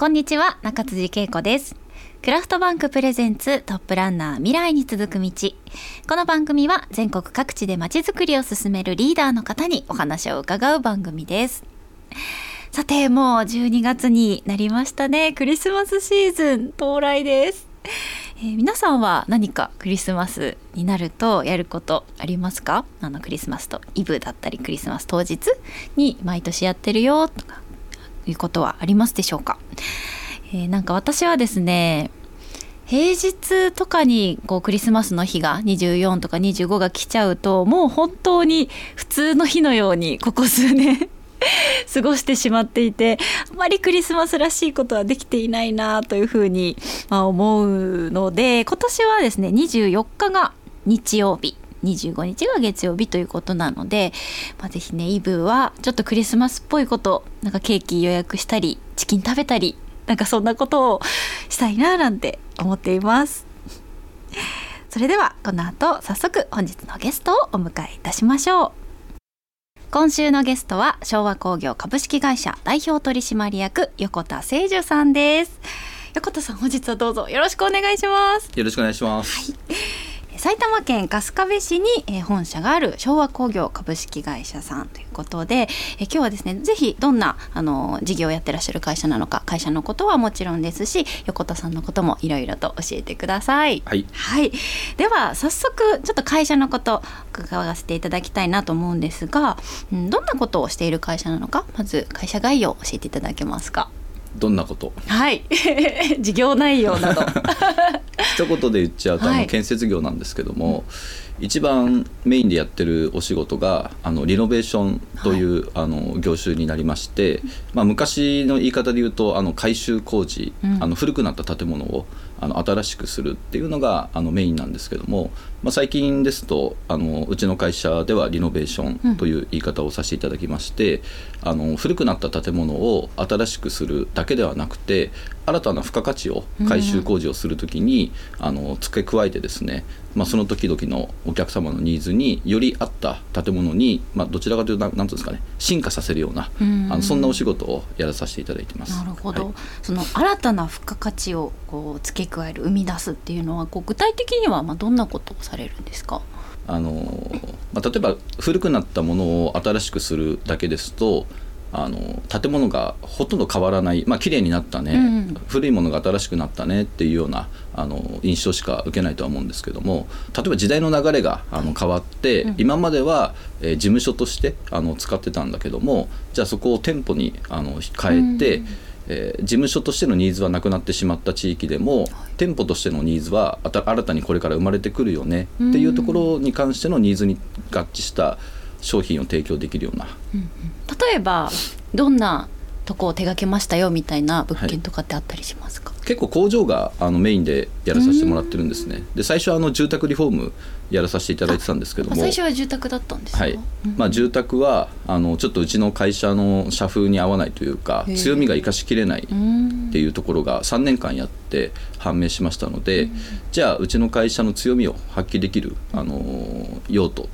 こんにちは中辻恵子です。クラフトバンクプレゼンツトップランナー未来に続く道。この番組は全国各地でまちづくりを進めるリーダーの方にお話を伺う番組です。さてもう12月になりましたね。クリスマスシーズン到来です。えー、皆さんは何かクリスマスになるとやることありますか？あのクリスマスとイブだったりクリスマス当日に毎年やってるよとかいうことはありますでしょうか、えー、なんか私はですね平日とかにこうクリスマスの日が24とか25が来ちゃうともう本当に普通の日のようにここ数年 過ごしてしまっていてあまりクリスマスらしいことはできていないなというふうに、ま思うので今年はですね24日が日曜日25日が月曜日ということなので、まあ、ぜひねイブはちょっとクリスマスっぽいことなんかケーキ予約したりチキン食べたりなんかそんなことをしたいななんて思っています。それではこの後早速本日のゲストをお迎えいたしましょう。今週のゲストは昭和工業株式会社代表取締役横田誠樹さんです横田さん本日はどうぞよろしくお願いしますよろしくお願いします、はい埼玉県春日部市に、え本社がある昭和工業株式会社さんということで、え今日はですねぜひどんなあの事業をやってらっしゃる会社なのか会社のことはもちろんですし横田さんのこともいろいろと教えてください。はい、はい、では早速ちょっと会社のこと伺わせていただきたいなと思うんですが、うん、どんなことをしている会社なのかまず会社概要を教えていただけますか？どんなこと？はい。事業内容など。一言で言っちゃうと、あの建設業なんですけども、一番メインでやってるお仕事があのリノベーションという、はい、あの業種になりまして、まあ、昔の言い方で言うとあの改修工事、うん、あの古くなった建物をあの新しくするっていうのがあのメインなんですけども、まあ、最近ですとあのうちの会社ではリノベーションという言い方をさせていただきまして、うん、あの古くなった建物を新しくするだけではなくて新たな付加価値を改修工事をするときに、うん、あの付け加えてですね、まあ、その時々のお客様のニーズにより合った建物に、まあ、どちらかというと何ていうんですかね進化させるような、うん、あのそんなお仕事をやらさせていただいてます。なるほど、はい、その新たな付加価値をこう付け加える生み出すっていうのはこう具体的にはまあどんなことをされるんですか？あのまあ、例えば古くなったものを新しくするだけですとあの建物がほとんど変わらない、まあ綺麗になったね、うん、古いものが新しくなったねっていうようなあの印象しか受けないとは思うんですけども例えば時代の流れがあの変わって、うん、今までは、えー、事務所としてあの使ってたんだけどもじゃあそこを店舗にあの変えて、うんえー、事務所としてのニーズはなくなってしまった地域でも、はい、店舗としてのニーズは新たにこれから生まれてくるよねっていうところに関してのニーズに合致した商品を提供できるような。うんうん、例えばどんなとこを手がけましたよみたいな物件とかってあったりしますか、はい、結構工場があのメインでやらさせてもらってるんですね。で最初はあの住宅リフォームやらさせていただいてたんですけども。最初は住宅だったんですか、はい。まあ、住宅はあのちょっとうちの会社の社風に合わないというか強みが生かしきれないっていうところが3年間やって判明しましたのでじゃあうちの会社の強みを発揮できるあの用途っ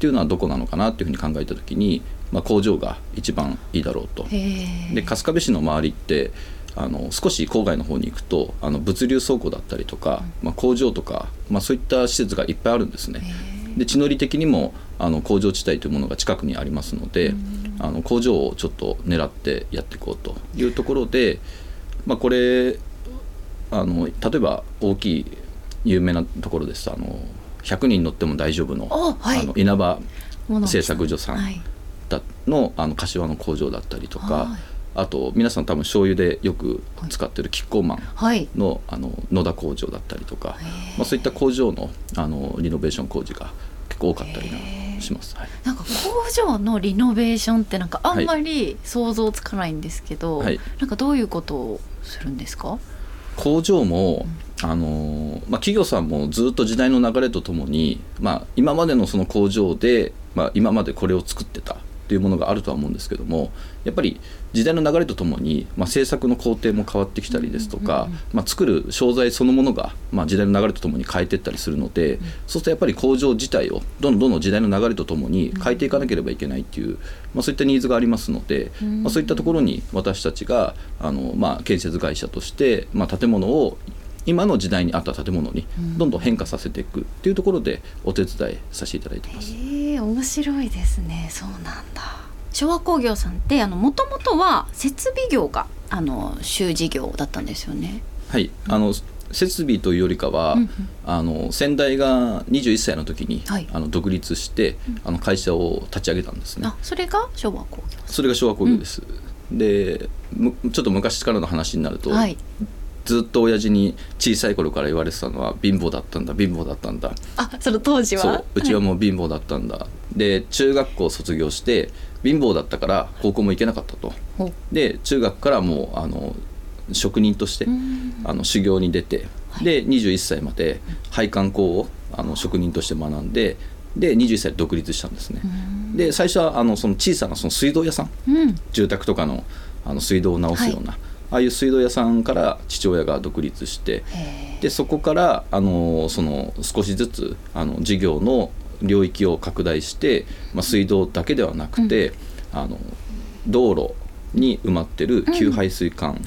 ていうのはどこなのかなっていうふうに考えた時にまあ、工場が一番いいだろうと。で春日部市の周りってあの少し郊外の方に行くとあの物流倉庫だったりとか、まあ、工場とか、まあ、そういった施設がいっぱいあるんですね。で地の利的にもあの工場地帯というものが近くにありますので、あの工場をちょっと狙ってやっていこうというところで、まあ、これあの例えば大きい有名なところです。あの100人乗っても大丈夫の,、はい、あの稲葉製作所さん。はいのあの柏の工場だったりとか、はい、あと皆さん多分醤油でよく使ってるキッコーマンのはい、あの野田工場だったりとか、まあ、そういった工場のあのリノベーション工事が結構多かったりします、はい、なんか工場のリノベーションってなんかあんまり想像つかないんですけど、はい、なんかどういうことをするんですか？工場も、あのまあ、企業さんもずっと時代の流れとともに、まあ、今までのその工場で、まあ、今までこれを作ってたていうものがあるとは思うんですけどもやっぱり時代の流れとともに、まあ、制作の工程も変わってきたりですとか、まあ、作る商材そのものが、まあ、時代の流れとともに変えていったりするので、そうするとやっぱり工場自体をどんどんどんどん時代の流れとともに変えていかなければいけないっていう、まあ、そういったニーズがありますので、まあ、そういったところに私たちがあの、まあ、建設会社として、まあ、建物を今の時代に合った建物にどんどん変化させていくっていうところでお手伝いさせていただいてます。へえ面白いですね。そうなんだ。昭和工業さんってあのもともとは設備業があの主事業だったんですよね。はい、あの設備というよりかは、うんうん。あの先代が21歳の時に、はい。あの独立して、あの会社を立ち上げたんですね。あそれが昭和工業それが昭和工業です、でむちょっと昔からの話になると、はいずっと親父に小さい頃から言われてたのは貧乏だったんだ貧乏だったんだ。あその当時は？そううちはもう貧乏だったんだ、で中学校卒業して貧乏だったから高校も行けなかったと。で中学からもうあの職人としてん。あの修行に出て、で21歳まで配管工をあの職人として学んでで21歳で独立したんですね。で最初はあのその小さなその水道屋さん。うん。住宅とかのあの水道を直すような、ああいう水道屋さんから父親が独立してへでそこからあのその少しずつあの事業の領域を拡大して、まあ、水道だけではなくて、あの道路に埋まってる給排水管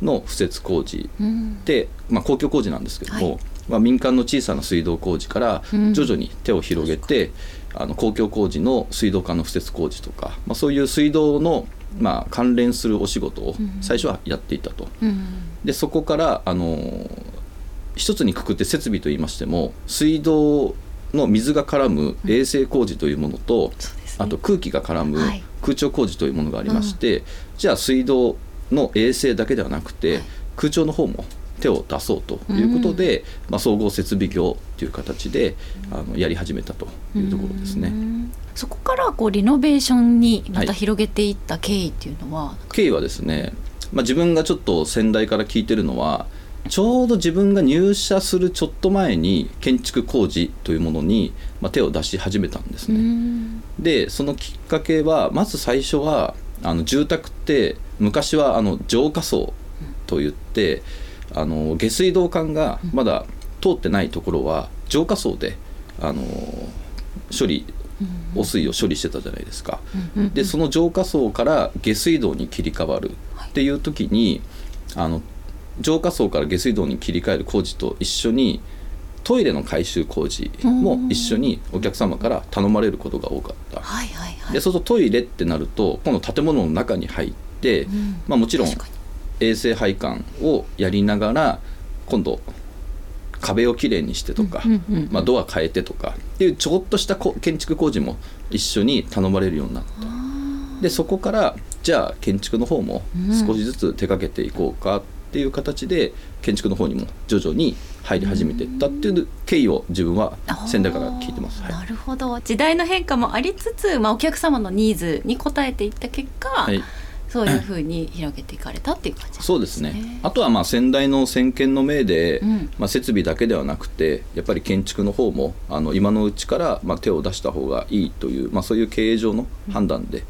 の敷設工事うん。で、まあ、公共工事なんですけども、はい。まあ、民間の小さな水道工事からうん。徐々に手を広げて、あの公共工事の水道管の敷設工事とか、まあ、そういう水道の、まあ、関連するお仕事を最初はやっていたと。うん。でそこからあの一つにくくって設備といいましても水道の水が絡む衛生工事というものと、そうですね。あと空気が絡むはい。空調工事というものがありまして、じゃあ水道の衛生だけではなくて、空調の方も手を出そうということで、まあ、総合設備業という形であのやり始めたというところですね。うんそこからこうリノベーションにまたはい広げていった経緯っていうのは、経緯はですね、まあ、自分がちょっと先代から聞いてるのはちょうど自分が入社するちょっと前に建築工事というものに、まあ、手を出し始めたんですうね。ん。でそのきっかけはまず最初はあの住宅って昔はあの浄化層といってあの下水道管がまだ通ってないところは浄化層であの処理汚水を処理してたじゃないですか。うんでその浄化層から下水道に切り替わるっていう時に、あの浄化層から下水道に切り替える工事と一緒にトイレの改修工事も一緒にお客様から頼まれることが多かった。でそうするとトイレってなると今度建物の中に入って、ん。まあ、もちろん衛生配管をやりながら今度壁をきれいにしてとか、まあ、ドア変えてとかっていうちょっとしたこ建築工事も一緒に頼まれるようになった。でそこからじゃあ建築の方も少しずつ手掛けていこうかっていう形で建築の方にも徐々に入り始めていったっていう経緯を自分は先代から聞いてます。はい。なるほど。時代の変化もありつつ、まあ、お客様のニーズに応えていった結果、はいそういうふうに広げていかれたっていう感じなんそうですね。あとはまあ先代の先見の明で、うん。まあ、設備だけではなくてやっぱり建築の方もあの今のうちからまあ手を出した方がいいという、まあ、そういう経営上の判断で、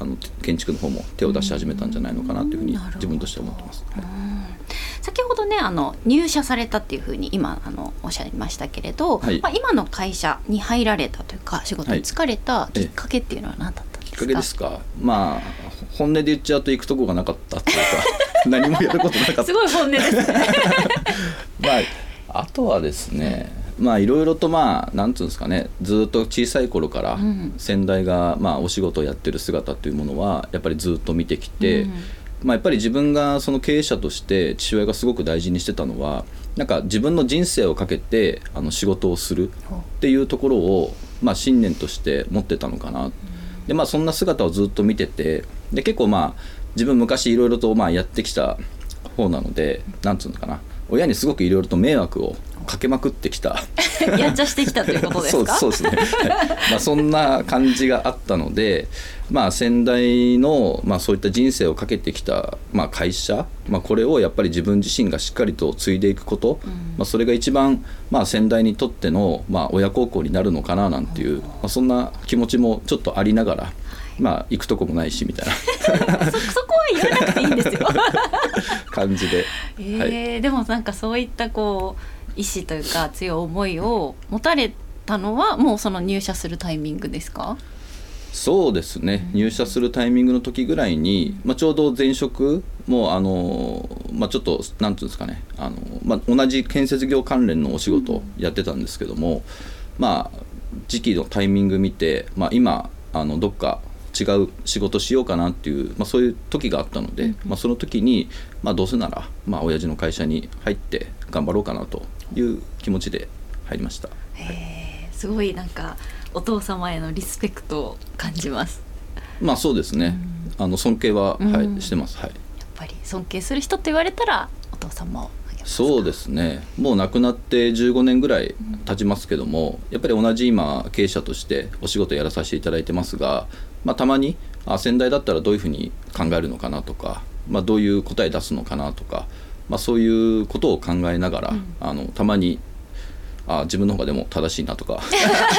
あの建築の方も手を出し始めたんじゃないのかなというふうに自分としては思ってます。はい。先ほどねあの入社されたっていうふうに今あのおっしゃいましたけれど、はい。まあ、今の会社に入られたというか仕事に就かれたきっかけっていうのは何だったんですか、きっかけですか？まあ本音で言っちゃうと行くとこがなかったっていうか 何もやることなかった。すごい本音ですね。まあ、あとはですねまあいろいろとまあなんつうんですかねずっと小さい頃からうん。先代がまあお仕事をやってる姿というものはやっぱりずっと見てきて、うん。まあ、やっぱり自分がその経営者として父親がすごく大事にしてたのはなんか自分の人生をかけてあの仕事をするっていうところを、まあ、信念として持ってたのかな、でまあそんな姿をずっと見ててで結構まあ自分昔いろいろとまあやってきた方なのでなんつうのかな。親にすごくいろいろと迷惑をかけまくってきた。やんちゃしてきたということですか？そうですね、はい。まあ、そんな感じがあったので、まあ、先代の、まあ、そういった人生をかけてきた、まあ、会社、まあ、これをやっぱり自分自身がしっかりと継いでいくこと、まあ、それが一番、まあ、先代にとっての、まあ、親孝行になるのかななんていう、まあ、そんな気持ちもちょっとありながら、まあ行くとこもないしみたいな。そそこは言わなくていいんですよ。感じで、えーでもなんかそういったこう意志というか強い思いを持たれたのはもうその入社するタイミングですか？そうですね。入社するタイミングの時ぐらいに、まあ、ちょうど前職もあの、まあ、ちょっとなんていうんですかね。あの、まあ、同じ建設業関連のお仕事をやってたんですけども、まあ時期のタイミング見て、まあ、今あのどっか違う仕事しようかなっていう、まあ、そういう時があったので、まあ、その時に、まあ、どうせなら、まあ親父の会社に入って頑張ろうかなという気持ちで入りました。へーすごいなんかお父様へのリスペクトを感じます。まあそうですね、あの尊敬は、うん。はい、してます。はい。やっぱり尊敬する人と言われたらお父様をそうですね。もう亡くなって15年ぐらい経ちますけども、やっぱり同じ今経営者としてお仕事やらさせていただいてますが、まあ、たまにあ先代だったらどういうふうに考えるのかなとか、まあ、どういう答え出すのかなとか、まあ、そういうことを考えながら、あのたまにあ自分の方がでも正しいなとか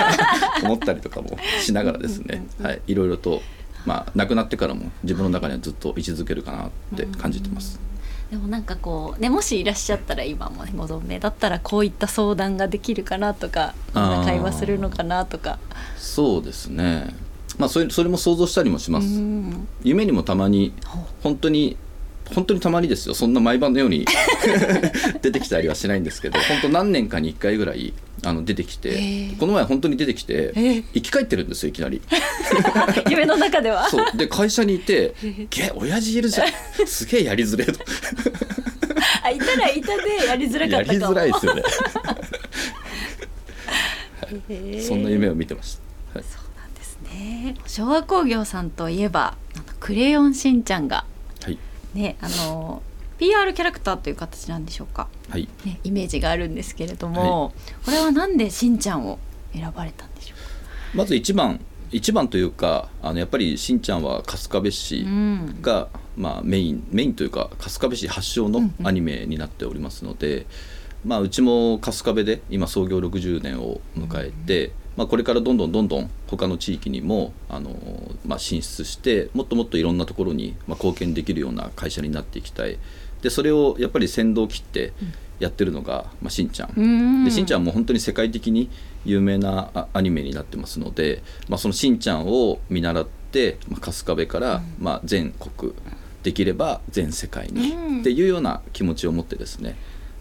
思ったりとかもしながらですね、はい、いろいろと、まあ、亡くなってからも自分の中にはずっと位置づけるかなって感じてます。でもなんかこうねもしいらっしゃったら今もねご存命だったらこういった相談ができるかなとか会話するのかなとか。そうですねまあそれそれも想像したりもします、うん。夢にもたまに本当に本当にたまにですよ。そんな毎晩のように 出てきたりはしないんですけど本当何年かに1回ぐらいあの出てきて、この前本当に出てきて、え。生き返ってるんですよいきなり。夢の中では。そう。で会社にいて「げ親父いるじゃん。すげえやりづれえ」と。あいたらいたでやりづらかやりったかも。づらいですよね。へえ。そんな夢を見てました、はいですね。昭和工業さんといえばクレヨンしんちゃんがはい。ねあの PR キャラクターという形なんでしょうか、はい。ね、イメージがあるんですけれども、これはなんでしんちゃんを選ばれたんでしょう。まず一番一番というかあのやっぱりしんちゃんは春日部市か、うん、が、まあ、メインメインというか春日部市発祥のうんうんアニメになっておりますので、まあ、うちも春日部で今創業60年を迎えて、まあ、これからどんどんどんどん他の地域にもあの、まあ、進出してもっともっといろんなところに、まあ、貢献できるような会社になっていきたい。でそれをやっぱり先導を切ってやってるのが、まあ、しんちゃん。うん。でしんちゃんも本当に世界的に有名なあアニメになってますので、まあ、そのしんちゃんを見習って、まあ、春日部から、まあ、全国できれば全世界に、うん。っていうような気持ちを持ってですね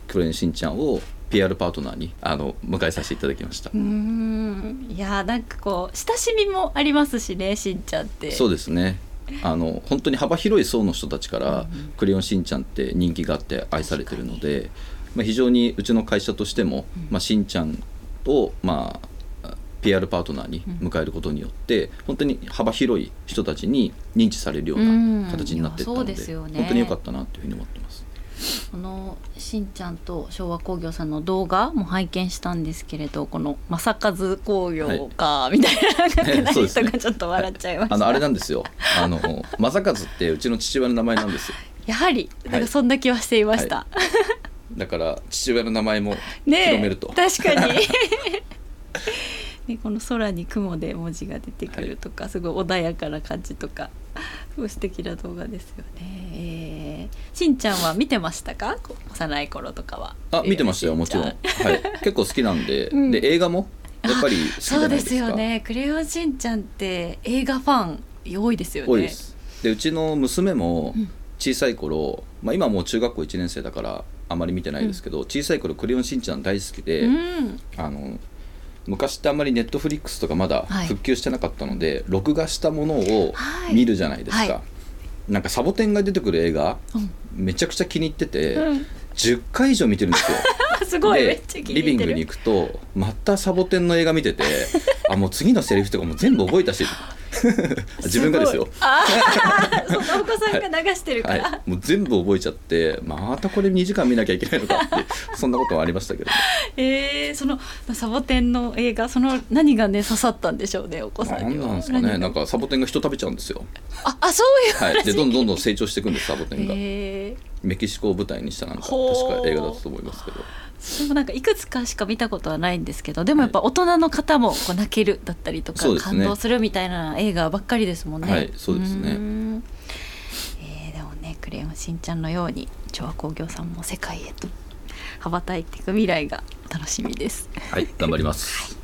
クレヨンしんちゃんを PR パートナーにあの迎えさせていただきました、うーん。いやーなんかこう親しみもありますしねしんちゃんって。そうですね。あの本当に幅広い層の人たちから「クレヨンしんちゃん」って人気があって愛されてるので、まあ、非常にうちの会社としても、まあ、しんちゃんを、まあ、PR パートナーに迎えることによって、本当に幅広い人たちに認知されるような形になっていったので,、本当に良かったなというふうに思ってます。このしんちゃんと昭和工業さんの動画も拝見したんですけれどこの正和工業かみたいな、人がちょっと笑っちゃいました、あのあれなんですよ。あの正和ってうちの父親の名前なんですよ。やはりなんかそんな気はしていました、だから父親の名前も広めると、確かに。ね、この空に雲で文字が出てくるとか、すごい穏やかな感じとか素敵な動画ですよね、えー、しんちゃんは見てましたか？幼い頃とかは。あ見てましたよえーもちろん、しはい。結構好きなんで,、うん。で映画も？やっぱり好きじそうでゃないですか。すよね「クレヨンしんちゃん」って映画ファン多いですよね。多いです。でうちの娘もうん小さい頃、まあ、今もう中学校1年生だからあまり見てないですけど、小さい頃クレヨンしんちゃん大好きで、うん。あの昔ってあんまりネットフリックスとかまだはい。復旧してなかったので、録画したものをはい。見るじゃないですか、はいなんかサボテンが出てくる映画うん。めちゃくちゃ気に入ってて、うん。10回以上見てるんですよ。あ すごいめっでちゃ気に入ってる。リビングに行くとまたサボテンの映画見ててあもう次のセリフとかも全部覚えたし 自分がですよ。あー そのお子さんが流してるから、はい、もう全部覚えちゃってまたこれ2時間見なきゃいけないのかって そんなこともありましたけど。えー、そのサボテンの映画その何がね刺さったんでしょうねお子さなんんには。なんですかね。なんかサボテンが人食べちゃうんですよ、ああそういうはい、でどんどんどん成長していくんですサボテンが。えメキシコを舞台にしたなんか確か映画だったと思いますけど。でもなんかいくつかしか見たことはないんですけどでもやっぱ大人の方もこう泣けるだったりとか、そうですね。感動するみたいな映画ばっかりですもんね。はいそうですね。ん。えーでもね「クレヨンしんちゃん」のように調和工業さんも世界へと羽ばたいていく未来が楽しみです。はい頑張ります